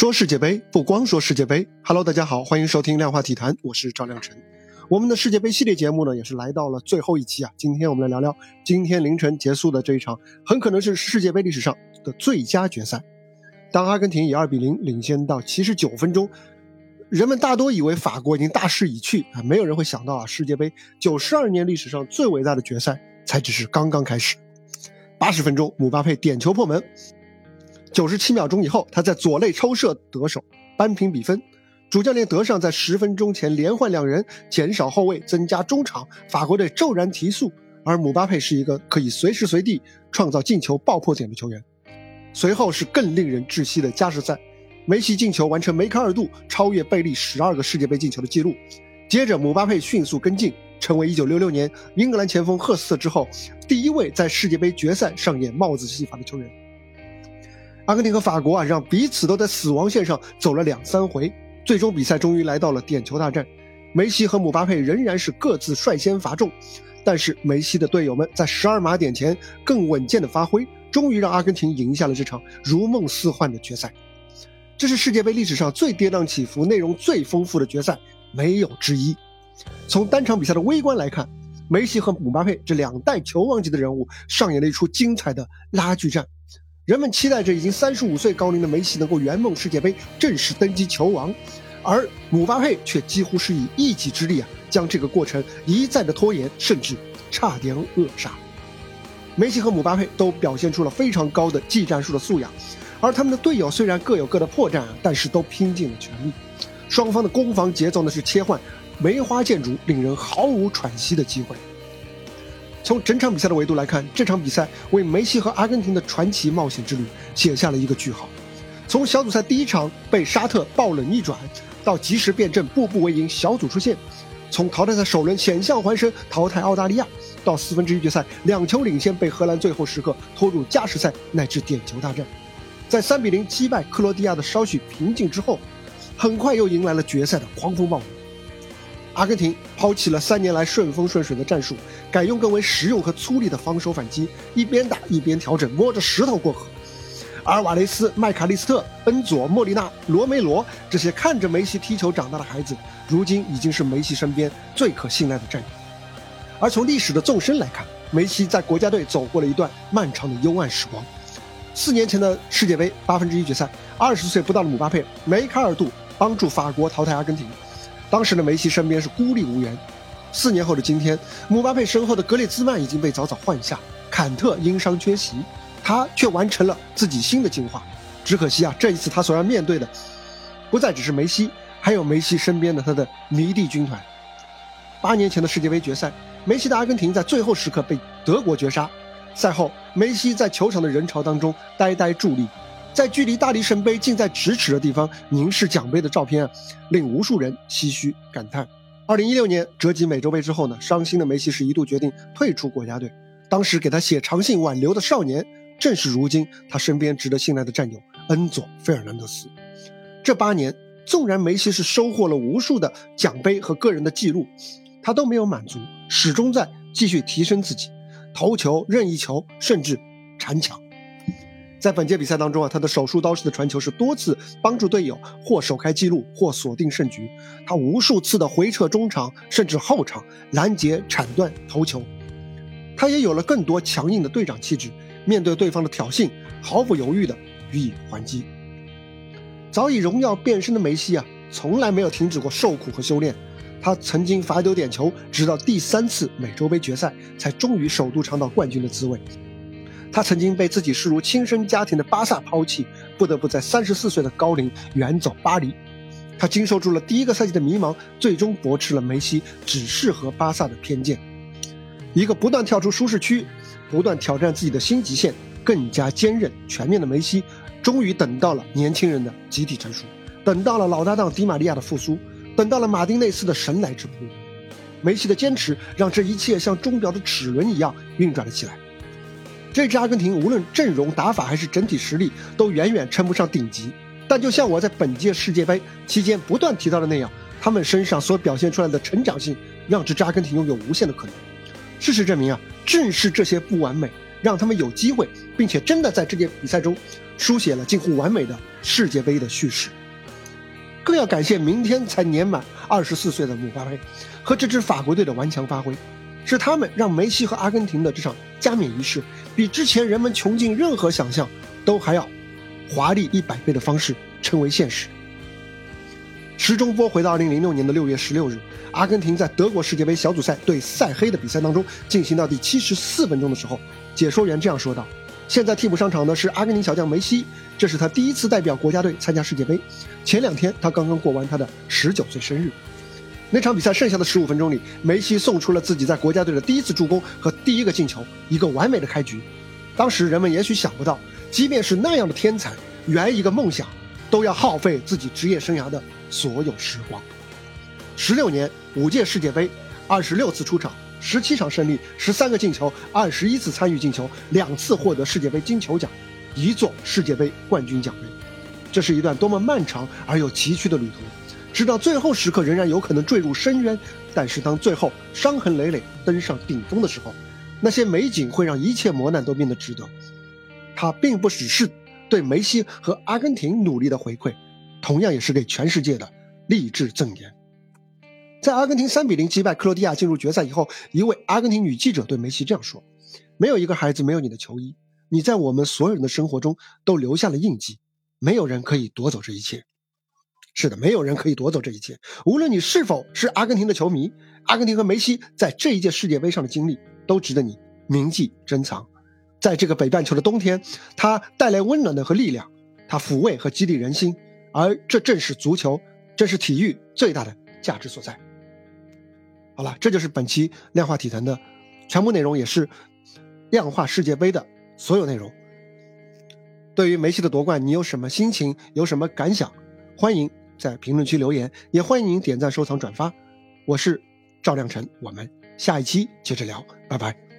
说世界杯不光说世界杯，Hello，大家好，欢迎收听量化体坛，我是赵亮晨。我们的世界杯系列节目呢，也是来到了最后一期啊。今天我们来聊聊今天凌晨结束的这一场，很可能是世界杯历史上的最佳决赛。当阿根廷以二比零领先到七十九分钟，人们大多以为法国已经大势已去啊，没有人会想到啊，世界杯九十二年历史上最伟大的决赛才只是刚刚开始。八十分钟，姆巴佩点球破门。九十七秒钟以后，他在左肋抽射得手，扳平比分。主教练德尚在十分钟前连换两人，减少后卫，增加中场，法国队骤然提速。而姆巴佩是一个可以随时随地创造进球爆破点的球员。随后是更令人窒息的加时赛，梅西进球完成梅开二度，超越贝利十二个世界杯进球的记录。接着姆巴佩迅速跟进，成为一九六六年英格兰前锋赫斯特之后第一位在世界杯决赛上演帽子戏法的球员。阿根廷和法国啊，让彼此都在死亡线上走了两三回，最终比赛终于来到了点球大战。梅西和姆巴佩仍然是各自率先罚中，但是梅西的队友们在十二码点前更稳健的发挥，终于让阿根廷赢下了这场如梦似幻的决赛。这是世界杯历史上最跌宕起伏、内容最丰富的决赛，没有之一。从单场比赛的微观来看，梅西和姆巴佩这两代球王级的人物上演了一出精彩的拉锯战。人们期待着已经三十五岁高龄的梅西能够圆梦世界杯，正式登基球王，而姆巴佩却几乎是以一己之力啊，将这个过程一再的拖延，甚至差点扼杀。梅西和姆巴佩都表现出了非常高的技战术的素养，而他们的队友虽然各有各的破绽啊，但是都拼尽了全力。双方的攻防节奏呢是切换，梅花剑竹，令人毫无喘息的机会。从整场比赛的维度来看，这场比赛为梅西和阿根廷的传奇冒险之旅写下了一个句号。从小组赛第一场被沙特爆冷逆转，到及时变阵、步步为营、小组出线；从淘汰赛首轮险象环生淘汰澳大利亚，到四分之一决赛两球领先被荷兰最后时刻拖入加时赛乃至点球大战，在三比零击败克罗地亚的稍许平静之后，很快又迎来了决赛的狂风暴雨。阿根廷抛弃了三年来顺风顺水的战术，改用更为实用和粗粝的防守反击，一边打一边调整，摸着石头过河。而瓦雷斯、麦卡利斯特、恩佐、莫里纳、罗梅罗这些看着梅西踢球长大的孩子，如今已经是梅西身边最可信赖的战友。而从历史的纵深来看，梅西在国家队走过了一段漫长的幽暗时光。四年前的世界杯八分之一决赛，二十岁不到的姆巴佩梅开二度，帮助法国淘汰阿根廷。当时的梅西身边是孤立无援，四年后的今天，姆巴佩身后的格列兹曼已经被早早换下，坎特因伤缺席，他却完成了自己新的进化。只可惜啊，这一次他所要面对的，不再只是梅西，还有梅西身边的他的迷弟军团。八年前的世界杯决赛，梅西的阿根廷在最后时刻被德国绝杀，赛后梅西在球场的人潮当中呆呆伫立。在距离大力神杯近在咫尺的地方凝视奖杯的照片啊，令无数人唏嘘感叹。二零一六年折戟美洲杯之后呢，伤心的梅西是一度决定退出国家队。当时给他写长信挽留的少年，正是如今他身边值得信赖的战友恩佐·费尔南德斯。这八年，纵然梅西是收获了无数的奖杯和个人的记录，他都没有满足，始终在继续提升自己，头球、任意球，甚至铲抢。在本届比赛当中啊，他的手术刀式的传球是多次帮助队友或首开纪录，或锁定胜局。他无数次的回撤中场，甚至后场拦截、铲断、头球。他也有了更多强硬的队长气质，面对对方的挑衅，毫不犹豫的予以还击。早已荣耀变身的梅西啊，从来没有停止过受苦和修炼。他曾经罚丢点球，直到第三次美洲杯决赛，才终于首度尝到冠军的滋味。他曾经被自己视如亲生家庭的巴萨抛弃，不得不在三十四岁的高龄远走巴黎。他经受住了第一个赛季的迷茫，最终驳斥了梅西只适合巴萨的偏见。一个不断跳出舒适区、不断挑战自己的新极限、更加坚韧全面的梅西，终于等到了年轻人的集体成熟，等到了老搭档迪玛利亚的复苏，等到了马丁内斯的神来之扑。梅西的坚持让这一切像钟表的齿轮一样运转了起来。这支阿根廷无论阵容、打法还是整体实力，都远远称不上顶级。但就像我在本届世界杯期间不断提到的那样，他们身上所表现出来的成长性，让这支阿根廷拥有无限的可能。事实证明啊，正是这些不完美，让他们有机会，并且真的在这届比赛中书写了近乎完美的世界杯的叙事。更要感谢明天才年满二十四岁的姆巴佩和这支法国队的顽强发挥，是他们让梅西和阿根廷的这场加冕仪式，比之前人们穷尽任何想象都还要华丽一百倍的方式成为现实。时钟拨回到二零零六年的六月十六日，阿根廷在德国世界杯小组赛对塞黑的比赛当中进行到第七十四分钟的时候，解说员这样说道：“现在替补上场的是阿根廷小将梅西，这是他第一次代表国家队参加世界杯。前两天他刚刚过完他的十九岁生日。那场比赛剩下的十五分钟里，梅西送出了自己在国家队的第一次助攻和第一个进球，一个完美的开局。当时人们也许想不到，即便是那样的天才，圆一个梦想，都要耗费自己职业生涯的。”所有时光，十六年五届世界杯，二十六次出场，十七场胜利，十三个进球，二十一次参与进球，两次获得世界杯金球奖，一座世界杯冠军奖杯。这是一段多么漫长而又崎岖的旅途，直到最后时刻仍然有可能坠入深渊。但是当最后伤痕累累登上顶峰的时候，那些美景会让一切磨难都变得值得。它并不只是对梅西和阿根廷努力的回馈。同样也是给全世界的励志赠言。在阿根廷三比零击败克罗地亚进入决赛以后，一位阿根廷女记者对梅西这样说：“没有一个孩子没有你的球衣，你在我们所有人的生活中都留下了印记，没有人可以夺走这一切。”是的，没有人可以夺走这一切。无论你是否是阿根廷的球迷，阿根廷和梅西在这一届世界杯上的经历都值得你铭记珍藏。在这个北半球的冬天，它带来温暖的和力量，它抚慰和激励人心。而这正是足球，这是体育最大的价值所在。好了，这就是本期量化体坛的全部内容，也是量化世界杯的所有内容。对于梅西的夺冠，你有什么心情？有什么感想？欢迎在评论区留言，也欢迎您点赞、收藏、转发。我是赵亮晨，我们下一期接着聊，拜拜。